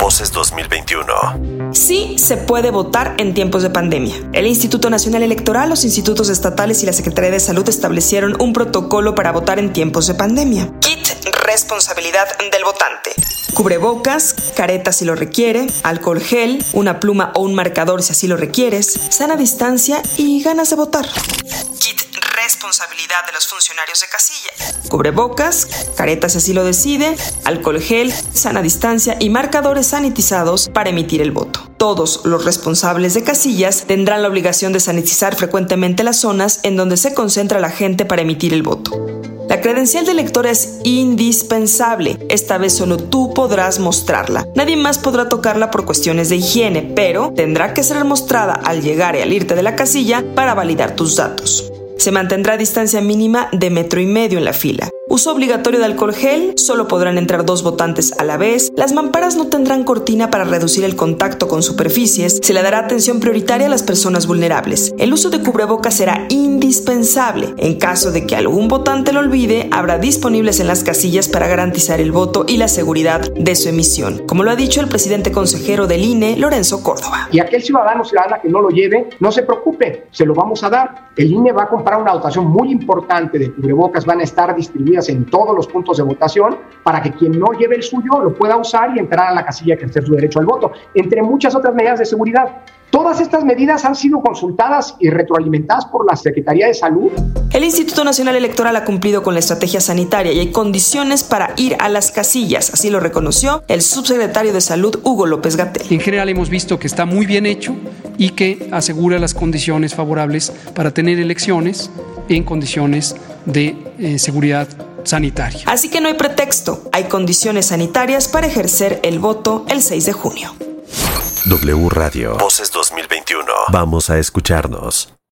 Voces 2021. Sí se puede votar en tiempos de pandemia. El Instituto Nacional Electoral, los institutos estatales y la Secretaría de Salud establecieron un protocolo para votar en tiempos de pandemia. Kit responsabilidad del votante. Cubrebocas, careta si lo requiere, alcohol gel, una pluma o un marcador si así lo requieres, sana distancia y ganas de votar. Kit responsabilidad de los funcionarios de casilla. Cubrebocas, caretas así lo decide, alcohol gel, sana distancia y marcadores sanitizados para emitir el voto. Todos los responsables de casillas tendrán la obligación de sanitizar frecuentemente las zonas en donde se concentra la gente para emitir el voto. La credencial de lector es indispensable. Esta vez solo tú podrás mostrarla. Nadie más podrá tocarla por cuestiones de higiene, pero tendrá que ser mostrada al llegar y al irte de la casilla para validar tus datos. Se mantendrá distancia mínima de metro y medio en la fila. Uso obligatorio de alcohol gel, solo podrán entrar dos votantes a la vez, las mamparas no tendrán cortina para reducir el contacto con superficies, se le dará atención prioritaria a las personas vulnerables. El uso de cubrebocas será indispensable. En caso de que algún votante lo olvide, habrá disponibles en las casillas para garantizar el voto y la seguridad de su emisión, como lo ha dicho el presidente consejero del INE, Lorenzo Córdoba. Y aquel ciudadano ciudadana que no lo lleve, no se preocupe, se lo vamos a dar. El INE va a comprar una dotación muy importante de cubrebocas, van a estar distribuidas en todos los puntos de votación para que quien no lleve el suyo lo pueda usar y entrar a la casilla que ejercer su derecho al voto, entre muchas otras medidas de seguridad. Todas estas medidas han sido consultadas y retroalimentadas por la Secretaría de Salud. El Instituto Nacional Electoral ha cumplido con la estrategia sanitaria y hay condiciones para ir a las casillas, así lo reconoció el subsecretario de Salud Hugo López Gatel. En general hemos visto que está muy bien hecho y que asegura las condiciones favorables para tener elecciones en condiciones de eh, seguridad sanitaria. Así que no hay pretexto, hay condiciones sanitarias para ejercer el voto el 6 de junio. W Radio. Voces 2021. Vamos a escucharnos.